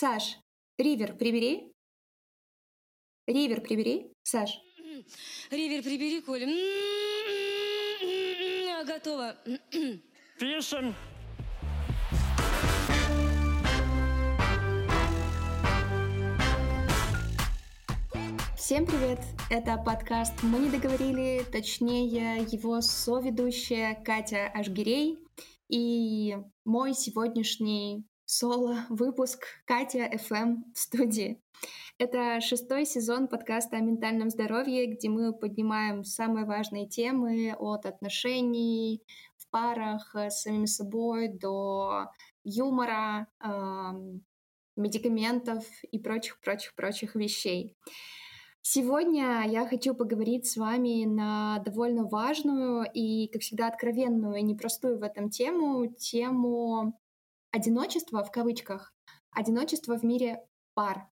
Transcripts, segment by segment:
Саш, ривер прибери. Ривер прибери, Саш. Ривер прибери, Коля. Готово. Пишем. Всем привет! Это подкаст «Мы не договорили», точнее его соведущая Катя Ашгирей и мой сегодняшний соло-выпуск Катя FM в студии. Это шестой сезон подкаста о ментальном здоровье, где мы поднимаем самые важные темы от отношений в парах с самим собой до юмора, медикаментов и прочих-прочих-прочих вещей. Сегодня я хочу поговорить с вами на довольно важную и, как всегда, откровенную и непростую в этом тему, тему одиночества в кавычках, одиночество в мире пар.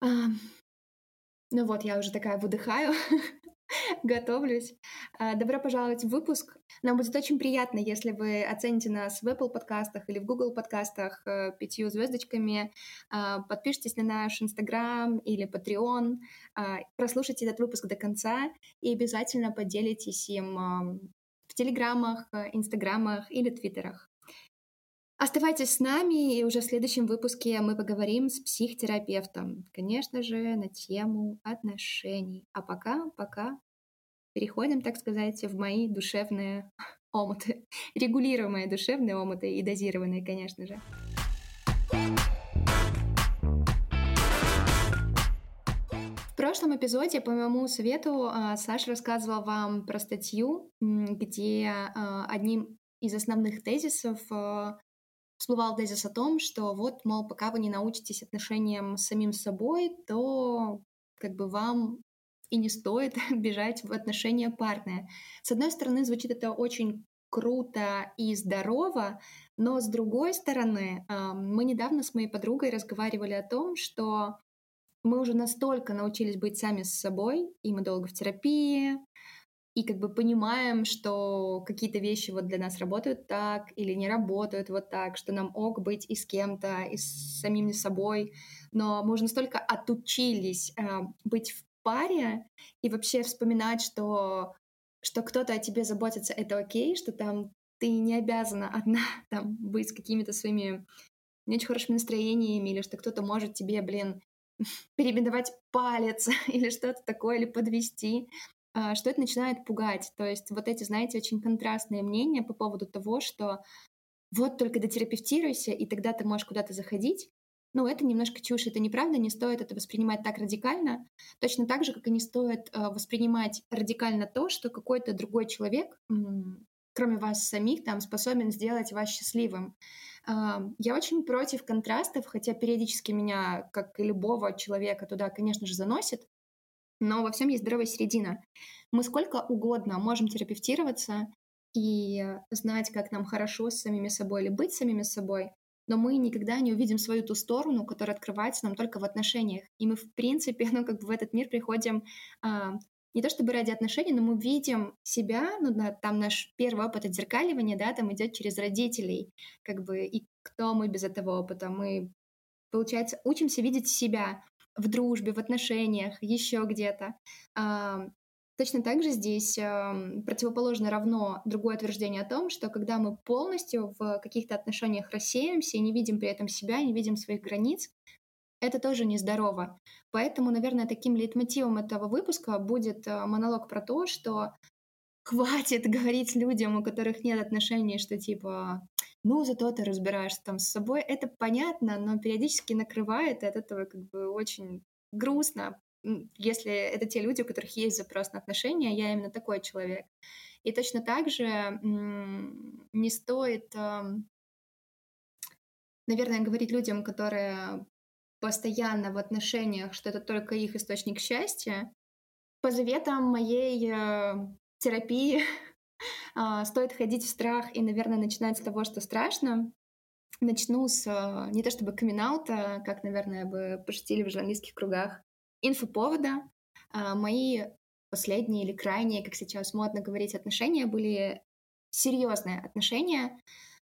Ну вот, я уже такая выдыхаю, готовлюсь. А, добро пожаловать в выпуск. Нам будет очень приятно, если вы оцените нас в Apple подкастах или в Google подкастах э, пятью звездочками, а, подпишитесь на наш Instagram или Patreon, а, прослушайте этот выпуск до конца и обязательно поделитесь им в телеграммах, э, инстаграмах или твиттерах. Оставайтесь с нами, и уже в следующем выпуске мы поговорим с психотерапевтом, конечно же, на тему отношений. А пока, пока переходим, так сказать, в мои душевные омуты, регулируемые душевные омуты и дозированные, конечно же. В прошлом эпизоде, по моему совету, а, Саша рассказывала вам про статью, где а, одним из основных тезисов а, всплывал тезис о том, что вот, мол, пока вы не научитесь отношениям с самим собой, то как бы вам и не стоит бежать в отношения парные. С одной стороны, звучит это очень круто и здорово, но с другой стороны, мы недавно с моей подругой разговаривали о том, что мы уже настолько научились быть сами с собой, и мы долго в терапии, и как бы понимаем, что какие-то вещи вот для нас работают так или не работают вот так, что нам ок быть и с кем-то, и с самим собой, но мы уже настолько отучились э, быть в паре и вообще вспоминать, что, что кто-то о тебе заботится, это окей, что там ты не обязана одна там быть с какими-то своими не очень хорошими настроениями, или что кто-то может тебе, блин, перебинтовать палец или что-то такое, или подвести. А, что это начинает пугать. То есть вот эти, знаете, очень контрастные мнения по поводу того, что вот только дотерапевтируйся, и тогда ты можешь куда-то заходить. Ну, это немножко чушь, это неправда, не стоит это воспринимать так радикально. Точно так же, как и не стоит э, воспринимать радикально то, что какой-то другой человек, кроме вас самих, там способен сделать вас счастливым. Э, я очень против контрастов, хотя периодически меня, как и любого человека, туда, конечно же, заносит. Но во всем есть здоровая середина. Мы сколько угодно можем терапевтироваться и знать, как нам хорошо с самими собой или быть самими собой, но мы никогда не увидим свою ту сторону, которая открывается нам только в отношениях. И мы, в принципе, ну, как бы в этот мир приходим а, не то чтобы ради отношений, но мы видим себя, ну, да, там наш первый опыт отзеркаливания, да, там идет через родителей, как бы, и кто мы без этого опыта? Мы, получается, учимся видеть себя в дружбе, в отношениях, еще где-то. Точно так же здесь противоположно равно другое утверждение о том, что когда мы полностью в каких-то отношениях рассеемся и не видим при этом себя, не видим своих границ, это тоже нездорово. Поэтому, наверное, таким лейтмотивом этого выпуска будет э, монолог про то, что хватит говорить людям, у которых нет отношений, что типа ну, зато ты разбираешься там с собой. Это понятно, но периодически накрывает, и от этого как бы очень грустно, если это те люди, у которых есть запрос на отношения, я именно такой человек. И точно так же не стоит, наверное, говорить людям, которые постоянно в отношениях, что это только их источник счастья. По заветам моей э, терапии стоит ходить в страх и, наверное, начинать с того, что страшно. Начну с а, не то чтобы камин как, наверное, бы пошутили в журналистских кругах, инфоповода. А, мои последние или крайние, как сейчас модно говорить, отношения были серьезные отношения,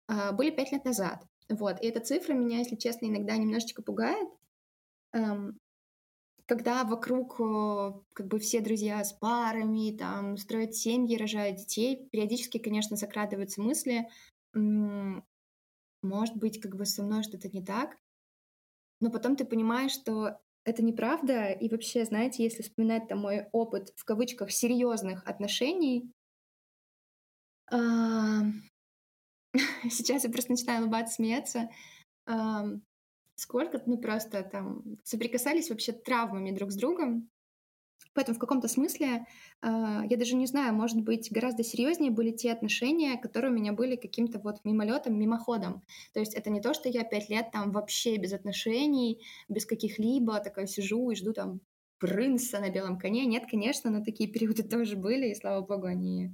были пять лет назад. Вот, и эта цифра меня, если честно, иногда немножечко пугает, эм, когда вокруг э, как бы все друзья с парами, там, строят семьи, рожают детей, периодически, конечно, закрадываются мысли, может быть, как бы со мной что-то не так, но потом ты понимаешь, что это неправда, и вообще, знаете, если вспоминать там мой опыт в кавычках серьезных отношений, Сейчас я просто начинаю улыбаться, смеяться. Сколько, ну просто там соприкасались вообще травмами друг с другом. Поэтому в каком-то смысле, а, я даже не знаю, может быть, гораздо серьезнее были те отношения, которые у меня были каким-то вот мимолетом, мимоходом. То есть это не то, что я пять лет там вообще без отношений, без каких-либо, такая сижу и жду там принца на белом коне. Нет, конечно, но такие периоды тоже были, и слава богу, они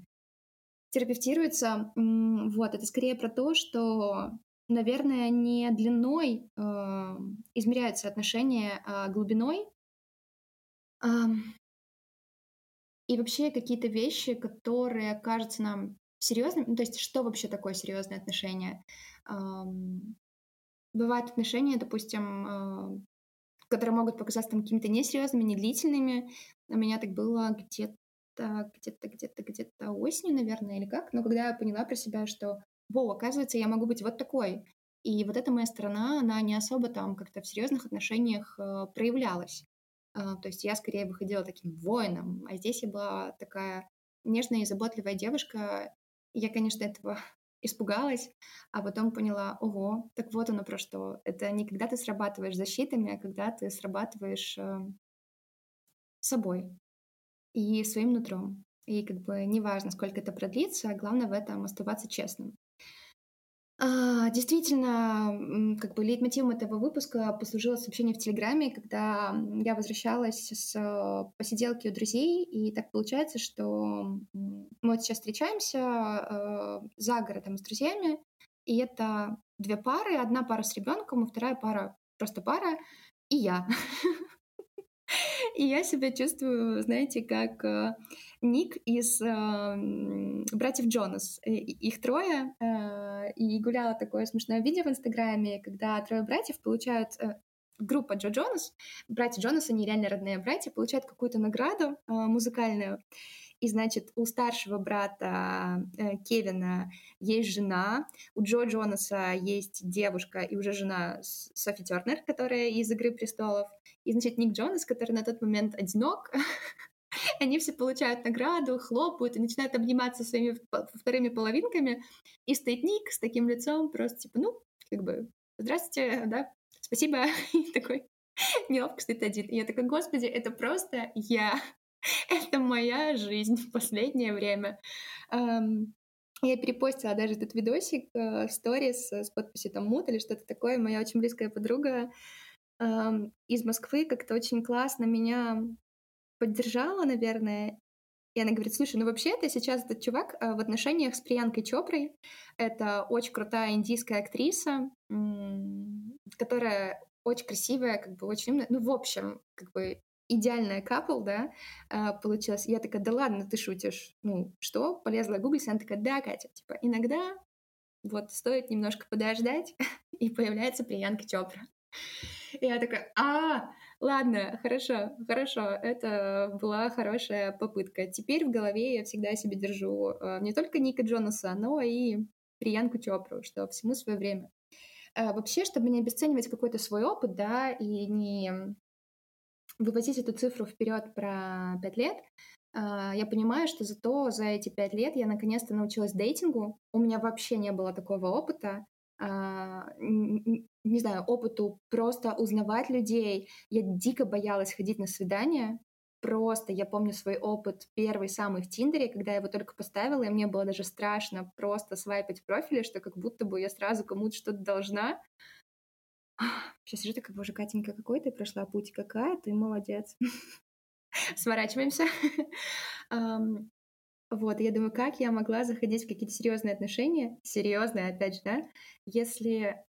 терапевтируется, вот, это скорее про то, что, наверное, не длиной э, измеряются отношения, а глубиной. И вообще какие-то вещи, которые кажутся нам серьезными, ну, то есть что вообще такое серьезные отношения? Бывают отношения, допустим, э, которые могут показаться там какими-то несерьезными, недлительными. У меня так было где-то, где-то, где-то, где-то осенью, наверное, или как. Но когда я поняла про себя, что, во, оказывается, я могу быть вот такой. И вот эта моя сторона, она не особо там как-то в серьезных отношениях э, проявлялась. Э, то есть я скорее выходила таким воином, а здесь я была такая нежная и заботливая девушка. Я, конечно, этого испугалась, а потом поняла, ого, так вот оно про что. Это не когда ты срабатываешь защитами, а когда ты срабатываешь э, собой и своим нутром. И как бы неважно, сколько это продлится, главное в этом оставаться честным. А, действительно, как бы лейтмотивом этого выпуска послужило сообщение в Телеграме, когда я возвращалась с посиделки у друзей, и так получается, что мы вот сейчас встречаемся э, за городом с друзьями, и это две пары, одна пара с ребенком, и вторая пара просто пара, и я. И я себя чувствую, знаете, как э, Ник из э, братьев Джонас. Их трое, э, и гуляла такое смешное видео в Инстаграме, когда трое братьев получают э, группа Джо Джонас, братья Джонас, они реально родные братья, получают какую-то награду э, музыкальную. И, значит, у старшего брата э, Кевина есть жена, у Джо Джонаса есть девушка и уже жена Софи Тернер, которая из «Игры престолов». И, значит, Ник Джонас, который на тот момент одинок, они все получают награду, хлопают и начинают обниматься своими вторыми половинками. И стоит Ник с таким лицом, просто типа, ну, как бы, здравствуйте, да, спасибо. И такой неловко стоит один. И я такая, господи, это просто я. Это моя жизнь в последнее время. Я перепостила даже этот видосик в сторис с подписью там мут или что-то такое. Моя очень близкая подруга из Москвы как-то очень классно меня поддержала, наверное. И она говорит, слушай, ну вообще-то сейчас этот чувак в отношениях с Приянкой Чопрой. Это очень крутая индийская актриса, которая очень красивая, как бы очень умная. Ну, в общем, как бы идеальная капл, да, а, получилась. Я такая, да ладно, ты шутишь. Ну, что? Полезла гуглить, она такая, да, Катя, типа, иногда вот стоит немножко подождать, и появляется Приянка Чопра. И я такая, а, ладно, хорошо, хорошо, это была хорошая попытка. Теперь в голове я всегда себе держу э, не только Ника Джонаса, но и Приянку Чопру, что всему свое время. Э, вообще, чтобы не обесценивать какой-то свой опыт, да, и не вывозить эту цифру вперед про пять лет, а, я понимаю, что зато за эти пять лет я наконец-то научилась дейтингу. У меня вообще не было такого опыта. А, не знаю, опыту просто узнавать людей. Я дико боялась ходить на свидания. Просто я помню свой опыт первый самый в Тиндере, когда я его только поставила, и мне было даже страшно просто свайпать профили, что как будто бы я сразу кому-то что-то должна. Сейчас сижу такая, боже, Катенька, какой ты прошла путь, какая ты молодец. Сворачиваемся. Вот, я думаю, как я могла заходить в какие-то серьезные отношения, серьезные, опять же, да, если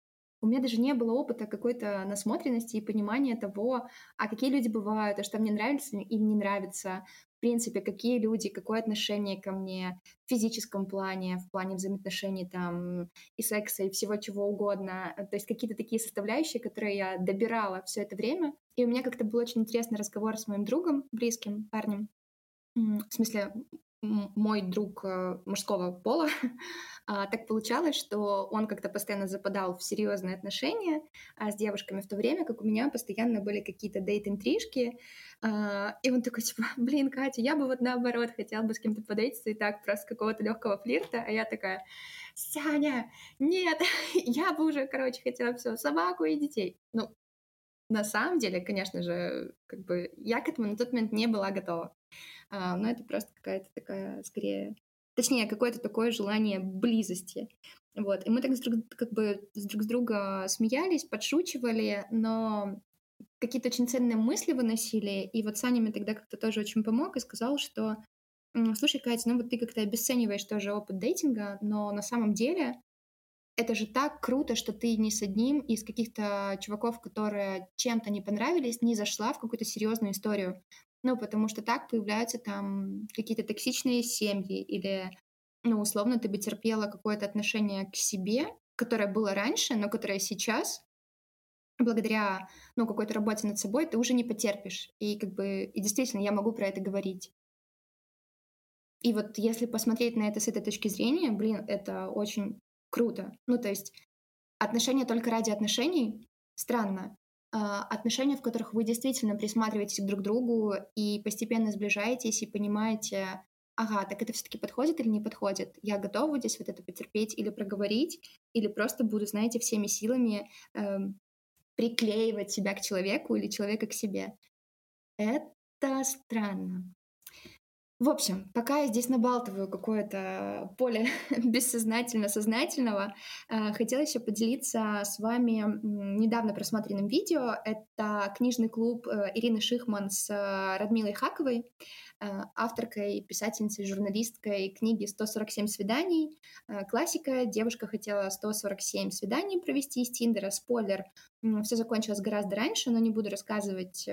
у меня даже не было опыта какой-то насмотренности и понимания того, а какие люди бывают, а что мне нравится или не нравится, принципе, какие люди, какое отношение ко мне в физическом плане, в плане взаимоотношений там и секса, и всего чего угодно. То есть какие-то такие составляющие, которые я добирала все это время. И у меня как-то был очень интересный разговор с моим другом, близким парнем, в смысле, мой друг э, мужского пола, а, так получалось, что он как-то постоянно западал в серьезные отношения а, с девушками в то время, как у меня постоянно были какие-то дейт-интрижки. А, и он такой, типа, блин, Катя, я бы вот наоборот хотела бы с кем-то подейтиться и так просто какого-то легкого флирта, а я такая, Саня, нет, я бы уже, короче, хотела все, собаку и детей. Ну, на самом деле, конечно же, как бы я к этому на тот момент не была готова. А, но это просто какая-то такая, скорее, точнее, какое-то такое желание близости. Вот. И мы так с друг, как бы с друг с друга смеялись, подшучивали, но какие-то очень ценные мысли выносили. И вот Саня мне тогда как-то тоже очень помог и сказал, что слушай, Катя, ну вот ты как-то обесцениваешь тоже опыт дейтинга, но на самом деле это же так круто, что ты ни с одним из каких-то чуваков, которые чем-то не понравились, не зашла в какую-то серьезную историю. Ну, потому что так появляются там какие-то токсичные семьи или, ну, условно, ты бы терпела какое-то отношение к себе, которое было раньше, но которое сейчас, благодаря, ну, какой-то работе над собой, ты уже не потерпишь. И как бы, и действительно, я могу про это говорить. И вот если посмотреть на это с этой точки зрения, блин, это очень круто. Ну, то есть отношения только ради отношений странно. А, отношения, в которых вы действительно присматриваетесь друг к другу и постепенно сближаетесь и понимаете, ага, так это все-таки подходит или не подходит? Я готова здесь вот это потерпеть или проговорить, или просто буду, знаете, всеми силами эм, приклеивать себя к человеку или человека к себе. Это странно. В общем, пока я здесь набалтываю какое-то поле бессознательно-сознательного, э, хотела еще поделиться с вами недавно просмотренным видео. Это книжный клуб э, Ирины Шихман с э, Радмилой Хаковой, авторкой, писательницей, журналисткой книги «147 свиданий». Классика. Девушка хотела 147 свиданий провести из Тиндера. Спойлер, все закончилось гораздо раньше, но не буду рассказывать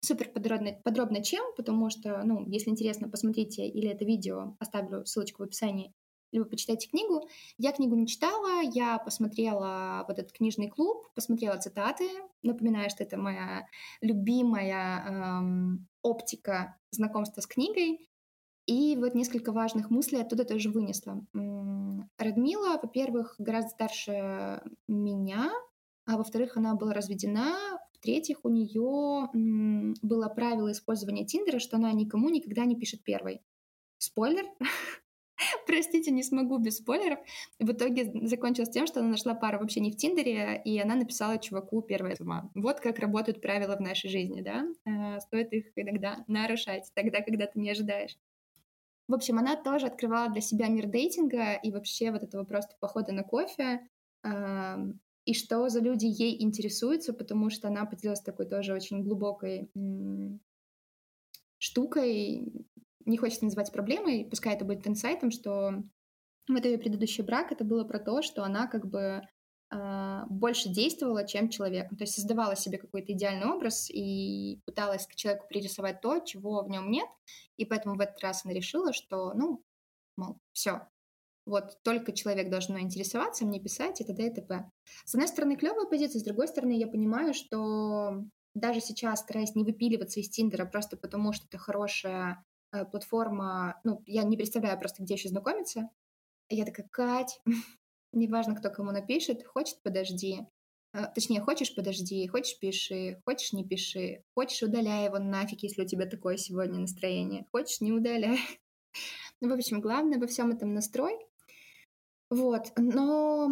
супер подробно, подробно чем, потому что, ну, если интересно, посмотрите или это видео, оставлю ссылочку в описании, либо почитайте книгу. Я книгу не читала, я посмотрела вот этот книжный клуб, посмотрела цитаты. Напоминаю, что это моя любимая эм, оптика знакомства с книгой. И вот несколько важных мыслей оттуда тоже вынесла. Радмила, во-первых, гораздо старше меня, а во-вторых, она была разведена, в-третьих, у нее было правило использования Тиндера, что она никому никогда не пишет первой. Спойлер. Простите, не смогу без спойлеров. В итоге закончилось тем, что она нашла пару вообще не в Тиндере, и она написала чуваку первое сама. Вот как работают правила в нашей жизни, да? Э, стоит их иногда нарушать, тогда, когда ты не ожидаешь. В общем, она тоже открывала для себя мир дейтинга и вообще вот этого просто похода на кофе и что за люди ей интересуются, потому что она поделилась такой тоже очень глубокой штукой, не хочется называть проблемой, пускай это будет инсайтом, что вот ее предыдущий брак это было про то, что она как бы э, больше действовала, чем человек. То есть создавала себе какой-то идеальный образ и пыталась к человеку пририсовать то, чего в нем нет. И поэтому в этот раз она решила, что, ну, мол, все, вот только человек должен интересоваться, мне писать и т.д. и т.п. С одной стороны, клевая позиция, с другой стороны, я понимаю, что даже сейчас, стараясь не выпиливаться из Тиндера просто потому, что это хорошая э, платформа, ну, я не представляю просто, где еще знакомиться. Я такая, Кать, неважно, кто кому напишет, хочет, подожди. Э, точнее, хочешь, подожди, хочешь, пиши, хочешь, не пиши, хочешь, удаляй его нафиг, если у тебя такое сегодня настроение, хочешь, не удаляй. Ну, в общем, главное во всем этом настрой, вот, но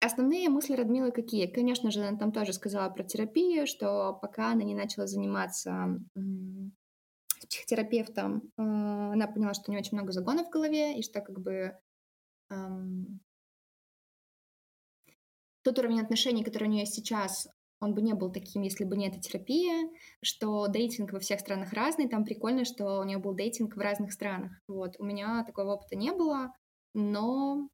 основные мысли Радмилы какие? Конечно же, она там тоже сказала про терапию, что пока она не начала заниматься с психотерапевтом, э, она поняла, что у нее очень много загонов в голове, и что как бы эм, тот уровень отношений, который у нее сейчас, он бы не был таким, если бы не эта терапия, что дейтинг во всех странах разный, там прикольно, что у нее был дейтинг в разных странах. Вот, у меня такого опыта не было, но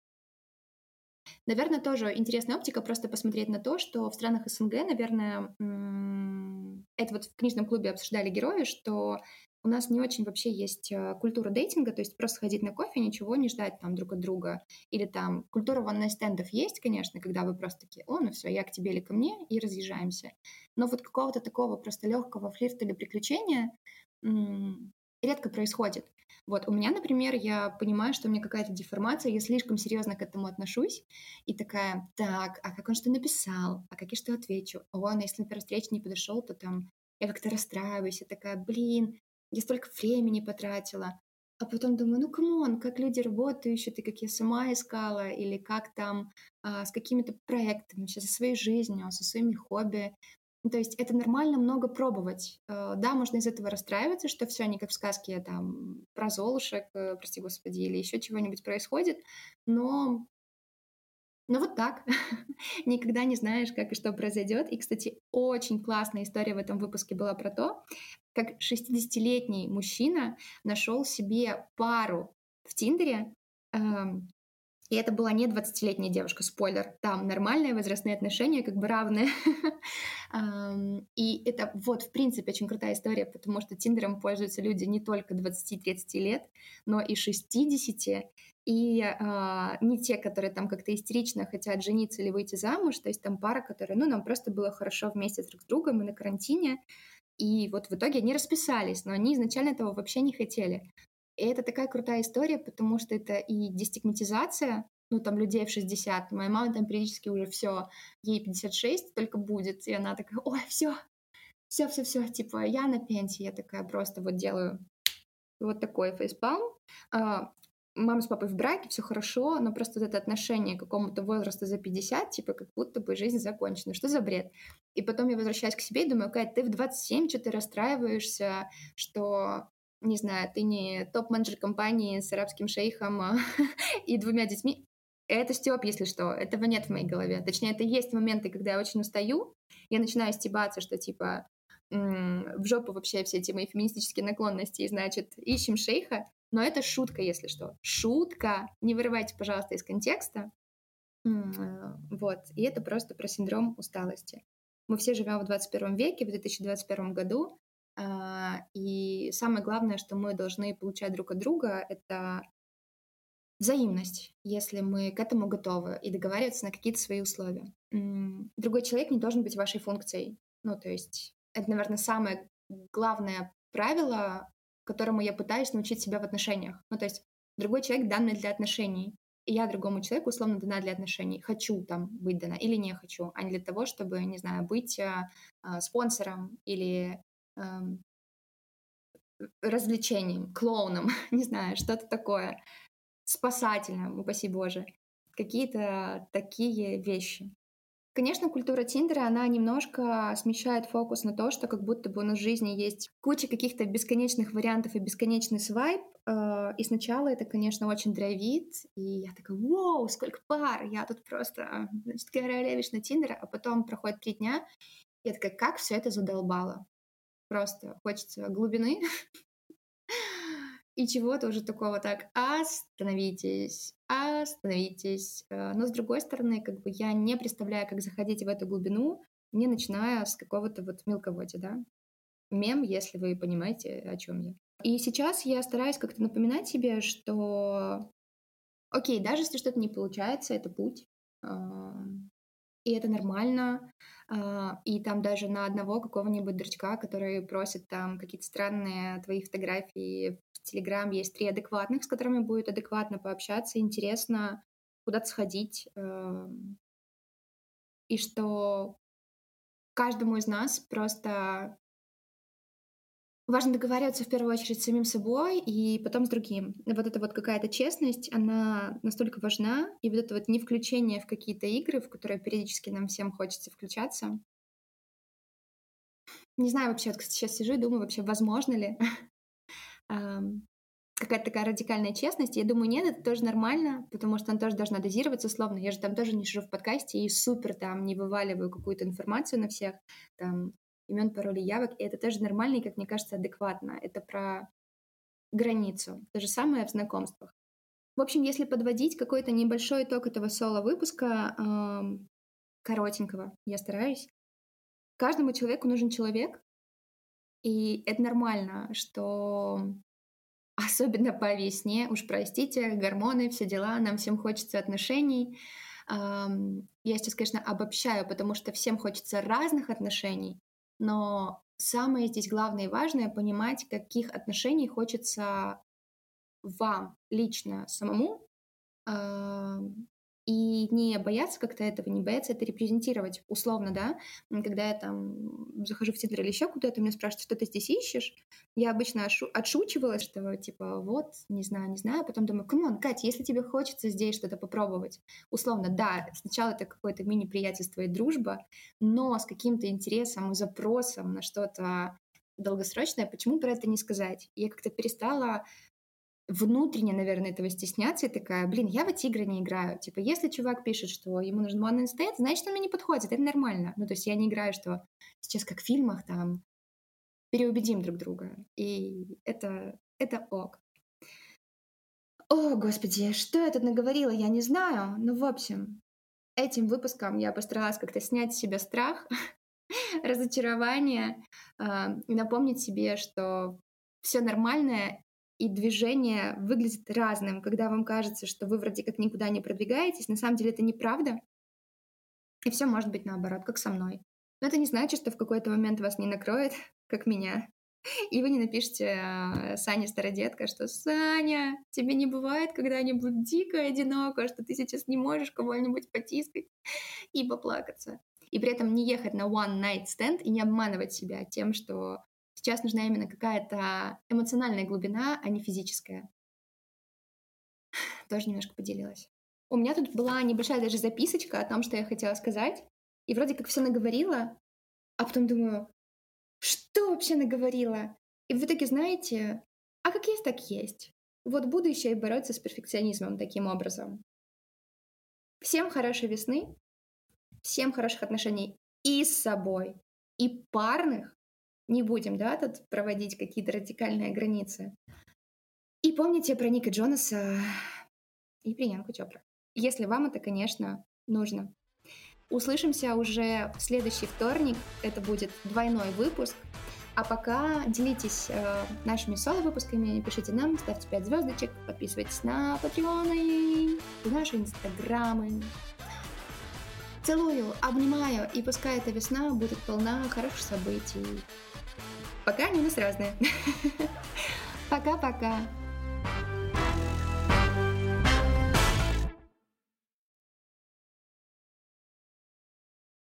Наверное, тоже интересная оптика просто посмотреть на то, что в странах СНГ, наверное, это вот в книжном клубе обсуждали герои, что у нас не очень вообще есть э, культура дейтинга, то есть просто ходить на кофе, ничего не ждать там друг от друга. Или там культура ванной стендов есть, конечно, когда вы просто такие, о, ну все, я к тебе или ко мне, и разъезжаемся. Но вот какого-то такого просто легкого флирта или приключения редко происходит. Вот у меня, например, я понимаю, что у меня какая-то деформация, я слишком серьезно к этому отношусь, и такая, так, а как он что написал, а как я что отвечу? О, ну если, например, встреча не подошел, то там я как-то расстраиваюсь, я такая, блин, я столько времени потратила. А потом думаю, ну, come on, как люди работают, ты как я сама искала, или как там а, с какими-то проектами, со своей жизнью, со своими хобби. То есть это нормально много пробовать. Э, да, можно из этого расстраиваться, что все не как в сказке там про золушек, э, прости господи, или еще чего-нибудь происходит, но ну вот так. Никогда не знаешь, как и что произойдет. И, кстати, очень классная история в этом выпуске была про то, как 60-летний мужчина нашел себе пару в Тиндере, эм, и это была не 20-летняя девушка, спойлер. Там нормальные возрастные отношения, как бы равные. И это вот, в принципе, очень крутая история, потому что Тиндером пользуются люди не только 20-30 лет, но и 60, и а, не те, которые там как-то истерично хотят жениться или выйти замуж, то есть там пара, которая, ну, нам просто было хорошо вместе друг с другом и на карантине, и вот в итоге они расписались, но они изначально этого вообще не хотели. И это такая крутая история, потому что это и дестигматизация, ну, там, людей в 60. Моя мама там периодически уже все, ей 56 только будет, и она такая, ой, все, все, все, все, типа, я на пенсии, я такая просто вот делаю вот такой фейспалм. А, мама с папой в браке, все хорошо, но просто вот это отношение к какому-то возрасту за 50, типа, как будто бы жизнь закончена. Что за бред? И потом я возвращаюсь к себе и думаю, Кать, ты в 27, что ты расстраиваешься, что не знаю, ты не топ-менеджер компании с арабским шейхом а, и двумя детьми. Это степ, если что. Этого нет в моей голове. Точнее, это есть моменты, когда я очень устаю, я начинаю стебаться, что типа в жопу вообще все эти мои феминистические наклонности, и, значит, ищем шейха, но это шутка, если что. Шутка. Не вырывайте, пожалуйста, из контекста. Вот. И это просто про синдром усталости. Мы все живем в 21 веке, в 2021 году, и самое главное, что мы должны получать друг от друга, это взаимность, если мы к этому готовы и договариваться на какие-то свои условия. Другой человек не должен быть вашей функцией. Ну, то есть это, наверное, самое главное правило, которому я пытаюсь научить себя в отношениях. Ну, то есть другой человек данный для отношений. И я другому человеку условно дана для отношений. Хочу там быть дана или не хочу, а не для того, чтобы, не знаю, быть э, спонсором или развлечением, клоуном, не знаю, что-то такое, спасательным, упаси Боже. Какие-то такие вещи. Конечно, культура Тиндера, она немножко смещает фокус на то, что как будто бы у нас в жизни есть куча каких-то бесконечных вариантов и бесконечный свайп. Э, и сначала это, конечно, очень драйвит, и я такая, вау, сколько пар, я тут просто, значит, королевич на Тиндера, а потом проходит три дня, и я такая, как все это задолбало. Просто хочется глубины и чего-то уже такого так остановитесь, остановитесь. Э, но с другой стороны, как бы я не представляю, как заходить в эту глубину, не начиная с какого-то вот мелководья, да. Мем, если вы понимаете, о чем я. И сейчас я стараюсь как-то напоминать себе, что окей, даже если что-то не получается, это путь. И это нормально. А, и там даже на одного какого-нибудь дурачка, который просит там какие-то странные твои фотографии в Телеграм, есть три адекватных, с которыми будет адекватно пообщаться, интересно куда-то сходить. Эм. И что каждому из нас просто Важно договариваться в первую очередь с самим собой и потом с другим. Вот эта вот какая-то честность, она настолько важна, и вот это вот не включение в какие-то игры, в которые периодически нам всем хочется включаться. Не знаю вообще, вот сейчас сижу и думаю, вообще возможно ли какая-то такая радикальная честность. Я думаю, нет, это тоже нормально, потому что она тоже должна дозироваться условно. Я же там тоже не сижу в подкасте и супер там не вываливаю какую-то информацию на всех. Там имен, паролей, явок, и это тоже нормально и, как мне кажется, адекватно. Это про границу. То же самое в знакомствах. В общем, если подводить какой-то небольшой итог этого соло-выпуска, эм, коротенького, я стараюсь, каждому человеку нужен человек, И это нормально, что особенно по весне, уж простите, гормоны, все дела, нам всем хочется отношений. Я сейчас, конечно, обобщаю, потому что всем хочется разных отношений, но самое здесь главное и важное — понимать, каких отношений хочется вам лично самому, и не бояться как-то этого, не бояться это репрезентировать, условно, да. Когда я там захожу в Тиндер или еще куда-то, меня спрашивают, что ты здесь ищешь, я обычно отшу- отшучивалась, что типа вот, не знаю, не знаю, потом думаю, come on, Катя, если тебе хочется здесь что-то попробовать, условно, да, сначала это какое-то мини-приятельство и дружба, но с каким-то интересом и запросом на что-то долгосрочное, почему про это не сказать? Я как-то перестала внутренне, наверное, этого стесняться и такая, блин, я в эти игры не играю. Типа, если чувак пишет, что ему нужен one night stand, значит, он мне не подходит, это нормально. Ну, то есть я не играю, что сейчас как в фильмах там переубедим друг друга. И это, это ок. О, господи, что я тут наговорила, я не знаю. Ну, в общем, этим выпуском я постаралась как-то снять с себя страх, разочарование э, и напомнить себе, что все нормальное и движение выглядит разным, когда вам кажется, что вы вроде как никуда не продвигаетесь, на самом деле это неправда. И все может быть наоборот, как со мной. Но это не значит, что в какой-то момент вас не накроет, как меня. И вы не напишите э, Сане Стародетка, что «Саня, тебе не бывает когда-нибудь дико одиноко, что ты сейчас не можешь кого-нибудь потискать и поплакаться». И при этом не ехать на one night stand и не обманывать себя тем, что Сейчас нужна именно какая-то эмоциональная глубина, а не физическая. Тоже немножко поделилась. У меня тут была небольшая даже записочка о том, что я хотела сказать. И вроде как все наговорила, а потом думаю, что вообще наговорила? И в итоге, знаете, а как есть, так есть. Вот буду еще и бороться с перфекционизмом таким образом. Всем хорошей весны, всем хороших отношений и с собой, и парных, не будем, да, тут проводить какие-то радикальные границы. И помните про Ника Джонаса и Приянку Чопра. Если вам это, конечно, нужно. Услышимся уже в следующий вторник. Это будет двойной выпуск. А пока делитесь э, нашими соло-выпусками, пишите нам, ставьте 5 звездочек, подписывайтесь на Патреоны, наши инстаграмы. Целую, обнимаю, и пускай эта весна будет полна хороших событий. Пока они у нас разные. Пока-пока.